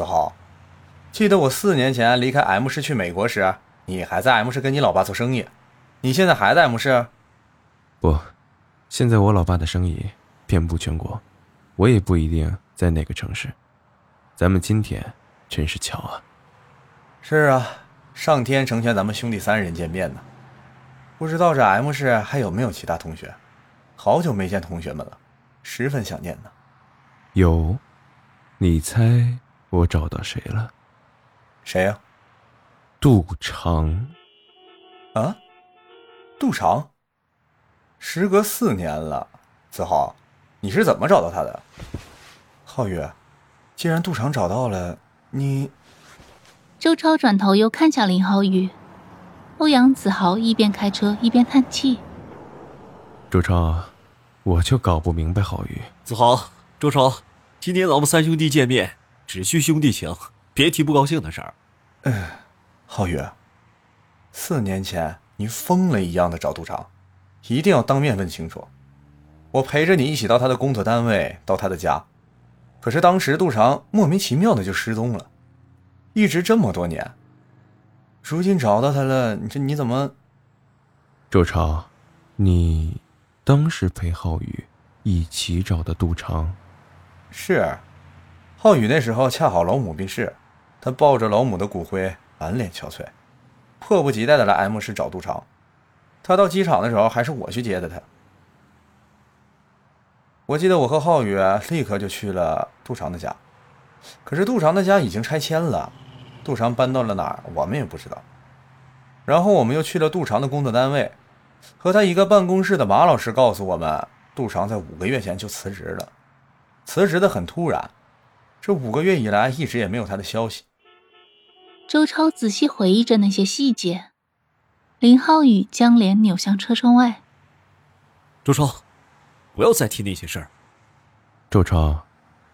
子豪。记得我四年前离开 M 市去美国时，你还在 M 市跟你老爸做生意。你现在还在 M 市？不，现在我老爸的生意遍布全国，我也不一定在哪个城市。咱们今天真是巧啊！是啊，上天成全咱们兄弟三人见面呢。不知道这 M 市还有没有其他同学？好久没见同学们了，十分想念呢。有，你猜我找到谁了？谁呀？杜长。啊？杜长。时隔四年了，子豪，你是怎么找到他的？浩宇，既然杜长找到了你，周超转头又看向林浩宇，欧阳子豪一边开车一边叹气。周超，我就搞不明白浩宇。子豪。周超，今天咱们三兄弟见面，只需兄弟情，别提不高兴的事儿。哎，浩宇，四年前你疯了一样的找杜长，一定要当面问清楚。我陪着你一起到他的工作单位，到他的家，可是当时杜长莫名其妙的就失踪了，一直这么多年，如今找到他了，你这你怎么？周超，你当时陪浩宇一起找的杜长。是，浩宇那时候恰好老母病逝，他抱着老母的骨灰，满脸憔悴，迫不及待的来 M 市找杜长。他到机场的时候，还是我去接的他。我记得我和浩宇立刻就去了杜长的家，可是杜长的家已经拆迁了，杜长搬到了哪儿，我们也不知道。然后我们又去了杜长的工作单位，和他一个办公室的马老师告诉我们，杜长在五个月前就辞职了。辞职的很突然，这五个月以来一直也没有他的消息。周超仔细回忆着那些细节，林浩宇将脸扭向车窗外。周超，不要再提那些事儿。周超，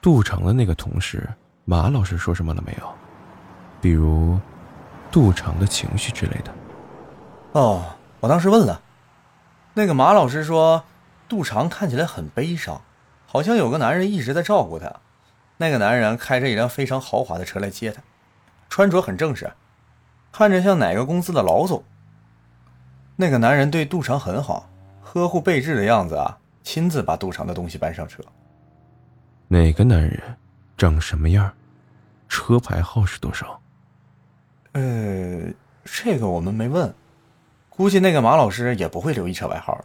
杜长的那个同事马老师说什么了没有？比如，杜长的情绪之类的。哦，我当时问了，那个马老师说，杜长看起来很悲伤。好像有个男人一直在照顾他，那个男人开着一辆非常豪华的车来接他，穿着很正式，看着像哪个公司的老总。那个男人对杜长很好，呵护备至的样子啊，亲自把杜长的东西搬上车。哪个男人？长什么样？车牌号是多少？呃，这个我们没问，估计那个马老师也不会留意车牌号。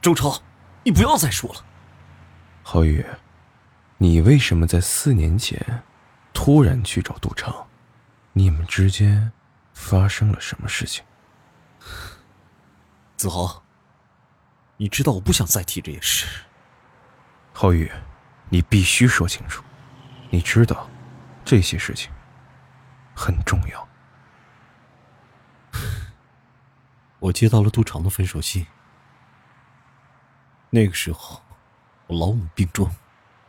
周超，你不要再说了。浩宇，你为什么在四年前突然去找杜长？你们之间发生了什么事情？子豪，你知道我不想再提这件事。浩宇，你必须说清楚。你知道这些事情很重要。我接到了杜长的分手信。那个时候。我老母病重，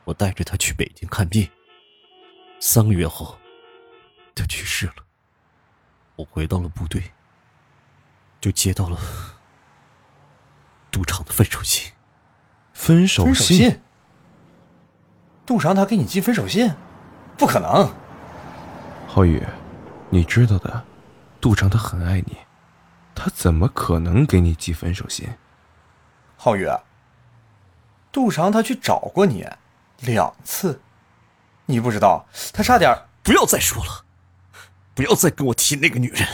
我带着他去北京看病。三个月后，他去世了。我回到了部队，就接到了杜长的分手信。分手信？杜长他给你寄分手信？不可能！浩宇，你知道的，杜长他很爱你，他怎么可能给你寄分手信？浩宇。杜长他去找过你两次，你不知道，他差点不要再说了，不要再跟我提那个女人。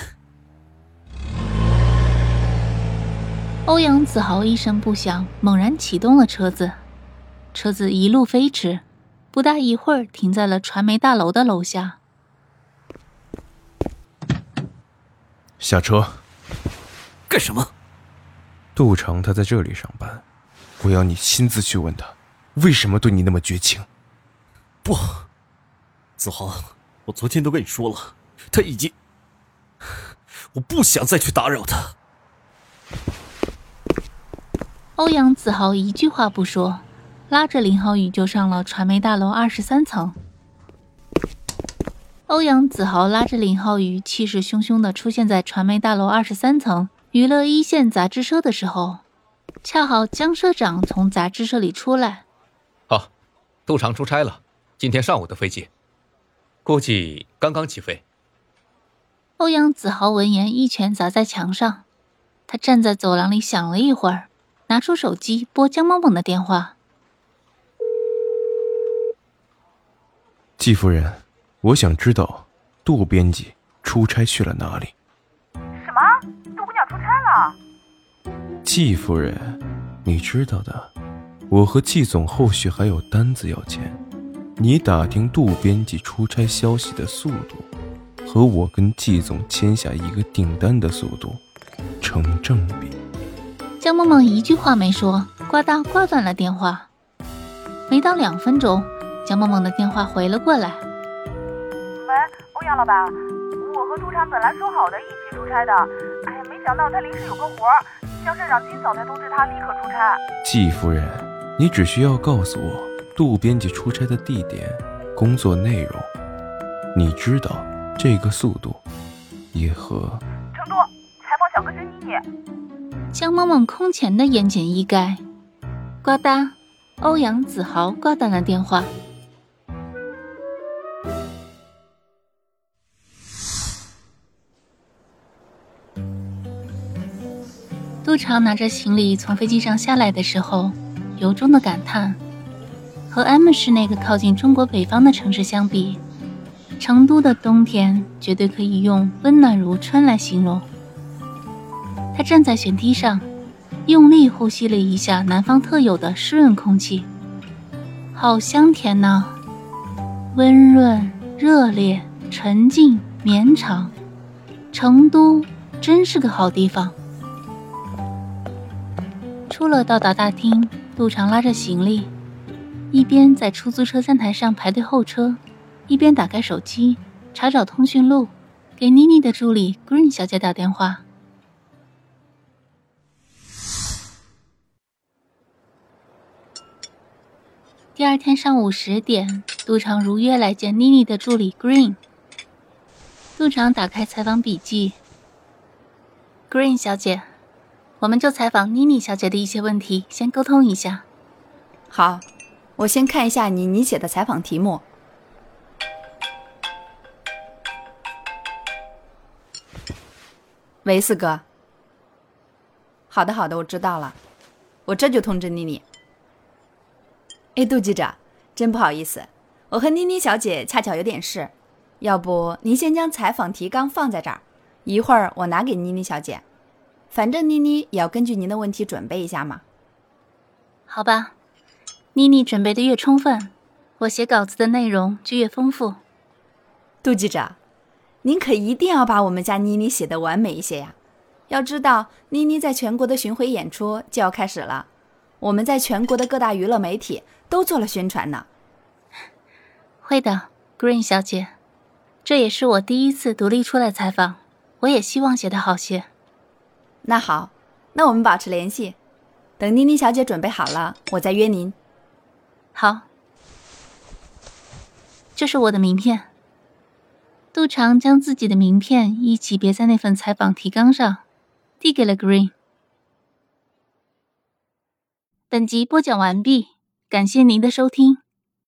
欧阳子豪一声不响，猛然启动了车子，车子一路飞驰，不大一会儿停在了传媒大楼的楼下。下车。干什么？杜成他在这里上班。我要你亲自去问他，为什么对你那么绝情？不，子豪，我昨天都跟你说了，他已经，我不想再去打扰他。欧阳子豪一句话不说，拉着林浩宇就上了传媒大楼二十三层。欧阳子豪拉着林浩宇，气势汹汹的出现在传媒大楼二十三层娱乐一线杂志社的时候，恰好江社长从杂志社里出来。哦，杜长出差了，今天上午的飞机，估计刚刚起飞。欧阳子豪闻言，一拳砸在墙上，他站在走廊里想了一会儿。拿出手机拨江萌萌的电话。季夫人，我想知道杜编辑出差去了哪里。什么？杜姑娘出差了？季夫人，你知道的，我和季总后续还有单子要签，你打听杜编辑出差消息的速度，和我跟季总签下一个订单的速度成正比。江梦梦一句话没说，呱嗒挂断了电话。没到两分钟，江梦梦的电话回了过来。喂，欧阳老板，我和杜长本来说好的一起出差的，哎呀，没想到他临时有个活儿，江社长今早才通知他立刻出差。季夫人，你只需要告诉我杜编辑出差的地点、工作内容，你知道这个速度也和成都采访小歌星妮妮。江萌萌空前的言简意赅。呱嗒，欧阳子豪挂断了电话。杜长拿着行李从飞机上下来的时候，由衷的感叹：和 M 市那个靠近中国北方的城市相比，成都的冬天绝对可以用温暖如春来形容。他站在舷梯上，用力呼吸了一下南方特有的湿润空气，好香甜呐！温润、热烈、沉静、绵长，成都真是个好地方。出了到达大厅，杜长拉着行李，一边在出租车站台上排队候车，一边打开手机查找通讯录，给妮妮的助理 Green 小姐打电话。第二天上午十点，杜长如约来见妮妮的助理 Green。杜长打开采访笔记：“Green 小姐，我们就采访妮妮小姐的一些问题，先沟通一下。”好，我先看一下你你写的采访题目。喂，四哥。好的，好的，我知道了，我这就通知妮妮。哎，杜记者，真不好意思，我和妮妮小姐恰巧有点事，要不您先将采访提纲放在这儿，一会儿我拿给妮妮小姐。反正妮妮也要根据您的问题准备一下嘛。好吧，妮妮准备的越充分，我写稿子的内容就越丰富。杜记者，您可一定要把我们家妮妮写的完美一些呀！要知道，妮妮在全国的巡回演出就要开始了，我们在全国的各大娱乐媒体。都做了宣传呢。会的，Green 小姐，这也是我第一次独立出来采访，我也希望写得好些。那好，那我们保持联系，等妮妮小姐准备好了，我再约您。好，这是我的名片。杜长将自己的名片一起别在那份采访提纲上，递给了 Green。本集播讲完毕。感谢您的收听。